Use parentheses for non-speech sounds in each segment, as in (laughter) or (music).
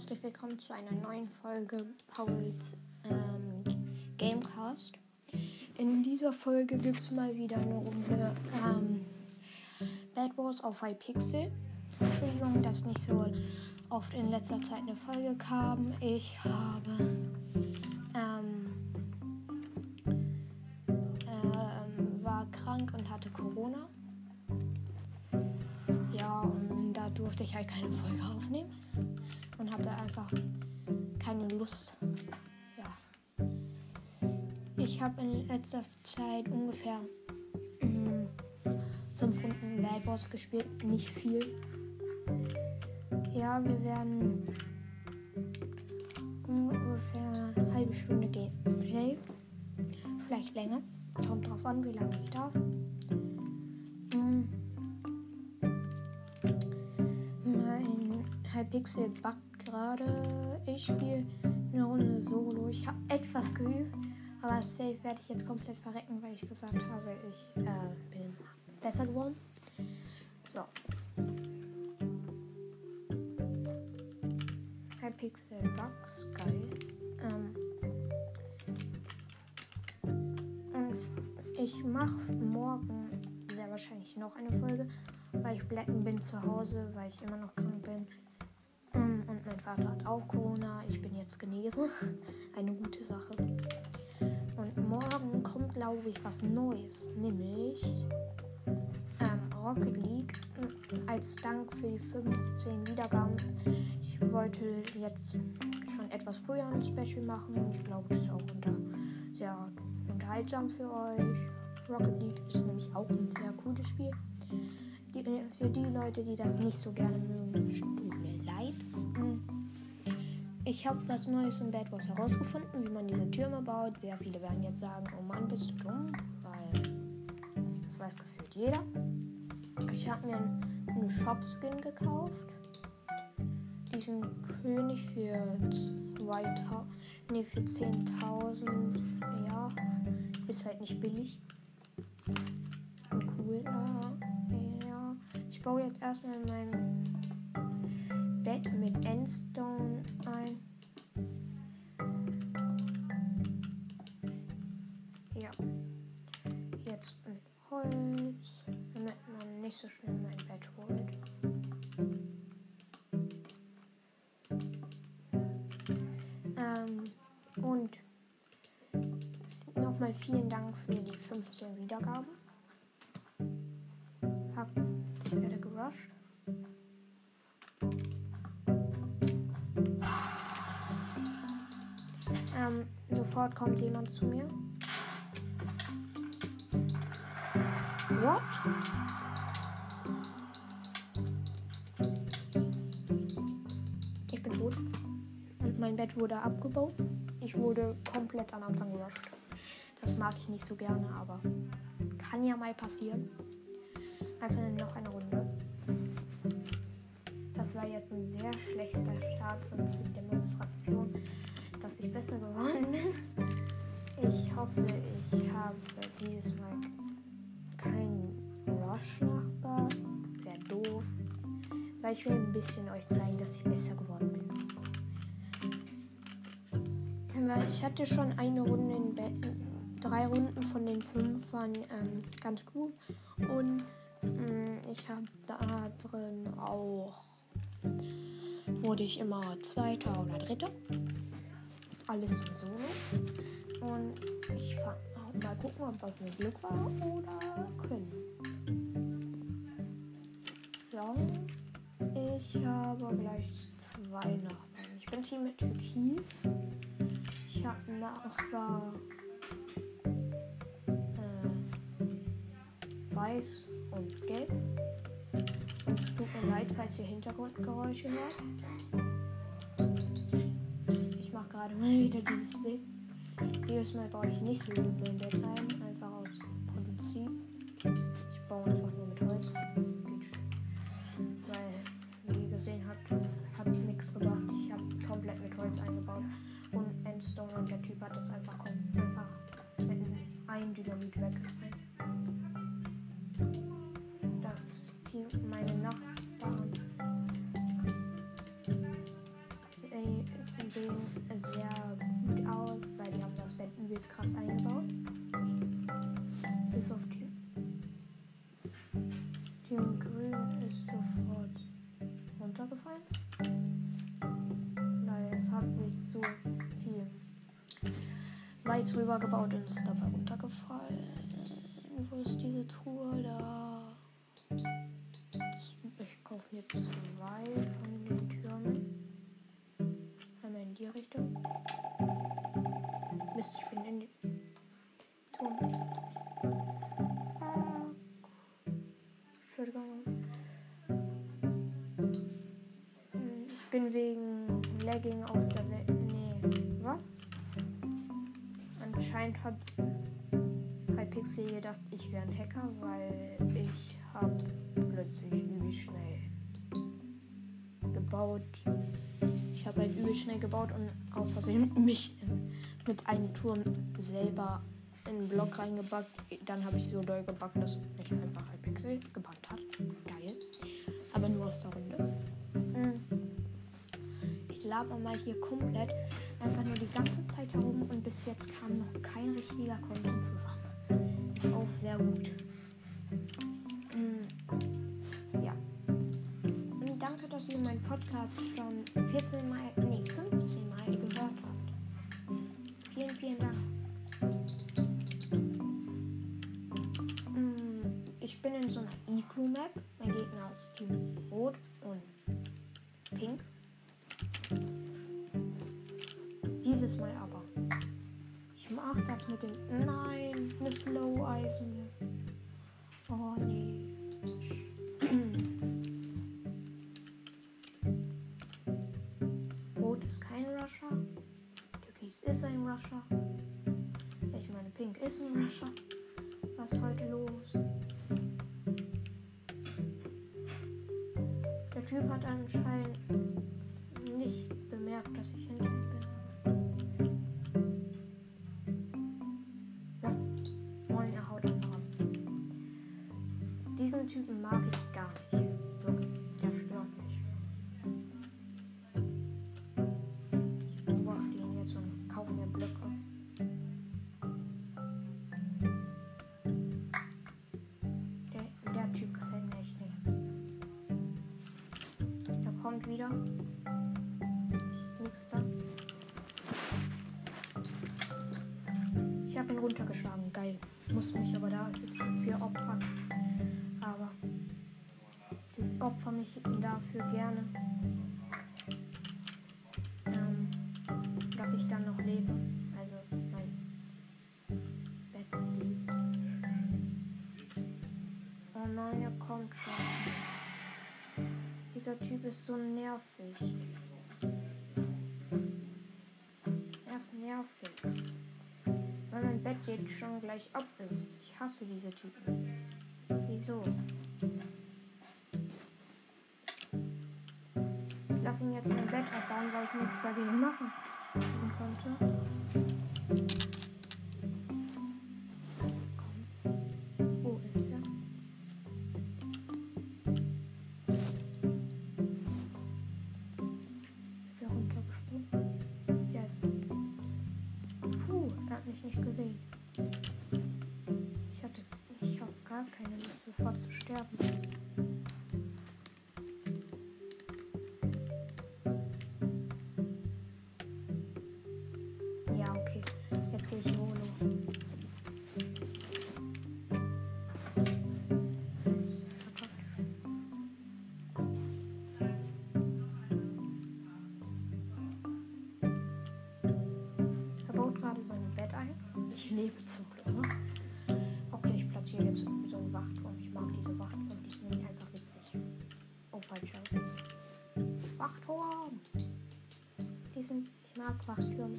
herzlich willkommen zu einer neuen Folge Pauls ähm, Gamecast. In dieser Folge gibt es mal wieder eine Runde ähm, Bad Wars auf iPixel. Entschuldigung, dass nicht so oft in letzter Zeit eine Folge kam. Ich habe ähm, ähm, war krank und hatte Corona. Ja, und da durfte ich halt keine Folge aufnehmen keine Lust. Ja. Ich habe in letzter Zeit ungefähr mh, fünf Runden Wars gespielt, nicht viel. Ja, wir werden ungefähr eine halbe Stunde Gameplay. Vielleicht länger. Kommt drauf an, wie lange ich darf. Hm. Mein Hypixel backt gerade. Ich spiele eine Runde Solo. Ich habe etwas geübt, aber safe werde ich jetzt komplett verrecken, weil ich gesagt habe, ich äh, bin besser geworden. So. Hypixel Bugs, geil. Ähm, und ich mache morgen sehr wahrscheinlich noch eine Folge, weil ich blecken bin zu Hause, weil ich immer noch krank bin. Mein Vater hat auch Corona. Ich bin jetzt genesen. Eine gute Sache. Und morgen kommt, glaube ich, was Neues. Nämlich ähm, Rocket League als Dank für die 15 Wiedergaben. Ich wollte jetzt schon etwas früher ein Special machen ich glaube, das ist auch unter, sehr unterhaltsam für euch. Rocket League ist nämlich auch ein sehr cooles Spiel. Die, für die Leute, die das nicht so gerne mögen, Ich habe was Neues in Bad Wars herausgefunden, wie man diese Türme baut. Sehr viele werden jetzt sagen, oh Mann, bist du dumm, weil das weiß gefühlt jeder. Ich habe mir einen Shop-Skin gekauft. Diesen König für 2000, nee, für 10.000, ja, ist halt nicht billig. Cool, äh, ja. Ich baue jetzt erstmal mein Bett mit Endstone ein. Ja. Jetzt mit Holz, damit man nicht so schnell mein Bett holt. Ähm, und nochmal vielen Dank für die 15 Wiedergaben. Fuck, ich werde gerusht. Ähm, sofort kommt jemand zu mir. What? Ich bin tot. Und mein Bett wurde abgebaut. Ich wurde komplett am Anfang gerusht. Das mag ich nicht so gerne, aber kann ja mal passieren. Einfach noch eine Runde. Das war jetzt ein sehr schlechter Start und Demonstration, dass ich besser geworden bin. Ich hoffe, ich habe dieses Mal keinen Rush-Nachbar. Wäre doof. Weil ich will ein bisschen euch zeigen, dass ich besser geworden bin. Ich hatte schon eine Runde in Be drei Runden von den fünf waren ähm, ganz gut. Und mh, ich habe da drin auch wurde ich immer Zweiter oder Dritter. Alles im Solo. Und ich fang, mal gucken, ob das mit Glück war oder Können. Ja, ich habe gleich zwei Nachbarn. Ich bin Team mit Türkis. Ich habe einen Nachbar äh, weiß und gelb. Tut mir leid, falls ihr Hintergrundgeräusche hört. Ich gerade mal wieder dieses Bild. Jedes Mal baue ich nicht so mein Bett ein, einfach aus Prinzip. Ich baue einfach nur mit Holz. Weil, wie ihr gesehen habt, das hat nichts gebracht. Ich habe komplett mit Holz eingebaut. Und Endstone und der Typ hat das einfach, einfach mit einem Dynamit weggesprengt. übelst krass eingebaut. Bis auf die. Tier Grün ist sofort runtergefallen. Naja, es hat sich zu Tier weiß rübergebaut und ist dabei runtergefallen. Wo ist diese Truhe da? Ich kaufe jetzt Lagging aus der Welt. Nee. Was? Anscheinend hat Hypixel gedacht, ich wäre ein Hacker, weil ich habe plötzlich übel schnell gebaut. Ich habe halt übel schnell gebaut und aus Versehen (laughs) mich mit einem Turm selber in einen Block reingebackt. Dann habe ich so doll gebackt, dass mich einfach Hypixel gebackt hat. Geil. Aber nur aus der Runde. Laber mal hier komplett einfach nur die ganze Zeit herum und bis jetzt kam noch kein richtiger Content zusammen. Ist auch sehr gut. Mm, Ja. Und danke, dass ihr meinen Podcast schon 14 Mal, nee, 15 Mal gehört habt. Vielen, vielen Dank. Mm, Ich bin in so einer Igloo-Map. Mein Gegner ist Team Rot und Pink. Mag das mit dem. Nein, eine Slow Eisen. Oh nee. (clears throat) Rot ist kein Rusher. Türkis ist ein Rusher. Ich meine, Pink ist ein Rusher. Was ist heute los? Der Typ hat anscheinend nicht bemerkt, dass ich hinter Er wieder. Nächster. Ich habe ihn runtergeschlagen. Geil. Musste mich aber dafür opfern. Aber ich opfer mich dafür gerne. Ähm, dass ich dann noch lebe. Also mein. Dieser Typ ist so nervig. Er ist nervig. Weil mein Bett jetzt schon gleich ab ist. Ich hasse diese Typen. Wieso? Ich lasse ihn jetzt mein Bett abbauen, weil ich nichts dagegen machen konnte. Gesehen. Ich hatte. Ich habe gar keine Lust, sofort zu sterben. Ich lebe zum Glück. Ne? Okay, ich platziere jetzt so einen Wachturm. Ich mag diese Wachturm. Die sind einfach witzig. Oh, falsch. Wachturm. Die sind, ich mag Wachtürme.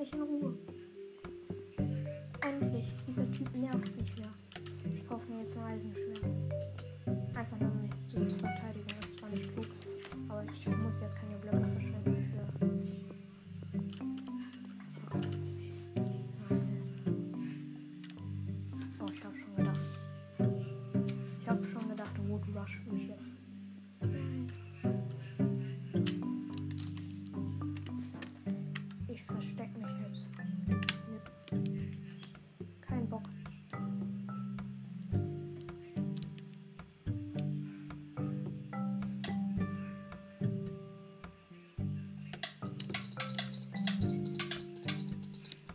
Mich in Ruhe. Endlich. Dieser Typ nervt nicht mehr. Ich kaufe mir jetzt ein Eisenschwert. Einfach nur um mich zu verteidigen. Das ist zwar nicht klug, aber ich muss jetzt keine Blöcke verschwenden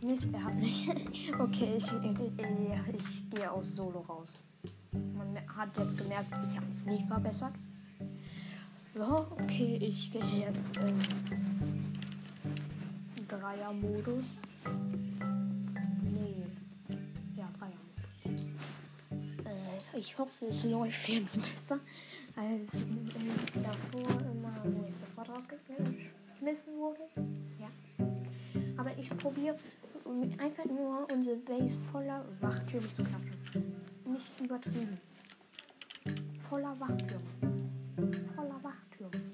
Mist, er hat mich. (laughs) okay, ich, ich, ich gehe aus Solo raus. Man hat jetzt gemerkt, ich habe mich nicht verbessert. So, okay, ich gehe jetzt in Dreier-Modus. Nee. Ja, Dreier-Modus. Äh, ich hoffe, es läuft jetzt besser, als davor immer, wo ich sofort rausgeschmissen wurde. Ja. Aber ich probiere einfach nur unsere Base voller Wachtürme zu klatschen. Nicht übertrieben. Voller Wachtürme. Voller Wachtürme.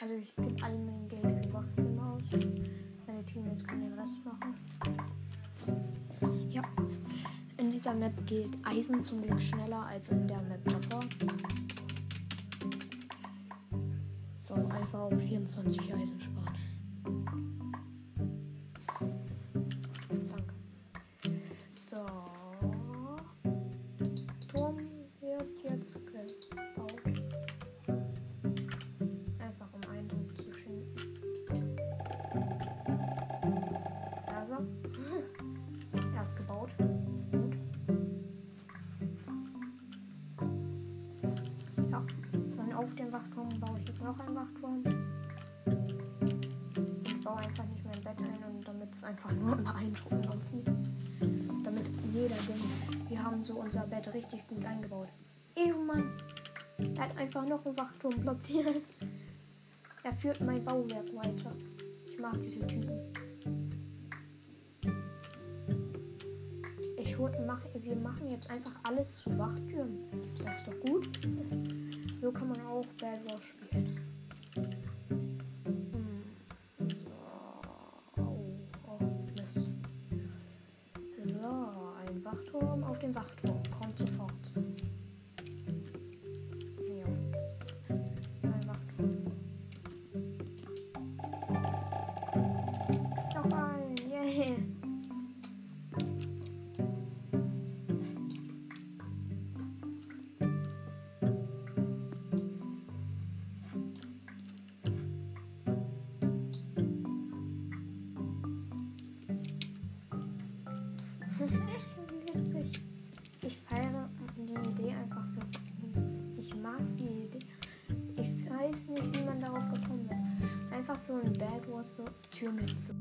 Also ich gebe all mein Geld für Wachtürme aus. Meine Teammates können den Rest machen. Ja. In dieser Map geht Eisen zum Glück schneller als in der Map davor. So, einfach auf 24 Eisen sparen. Einfach nur beeindruckend aussieht. Damit jeder denkt, wir haben so unser Bett richtig gut eingebaut. Ehrenmann, er hat einfach noch einen Wachturm platziert. Er führt mein Bauwerk weiter. Ich mag diese Typen. Ich mach, wir machen jetzt einfach alles zu Wachtürmen. Das ist doch gut. So kann man auch Bad Wars Wachturm auf dem Wachturm. Ich weiß nicht, wie man darauf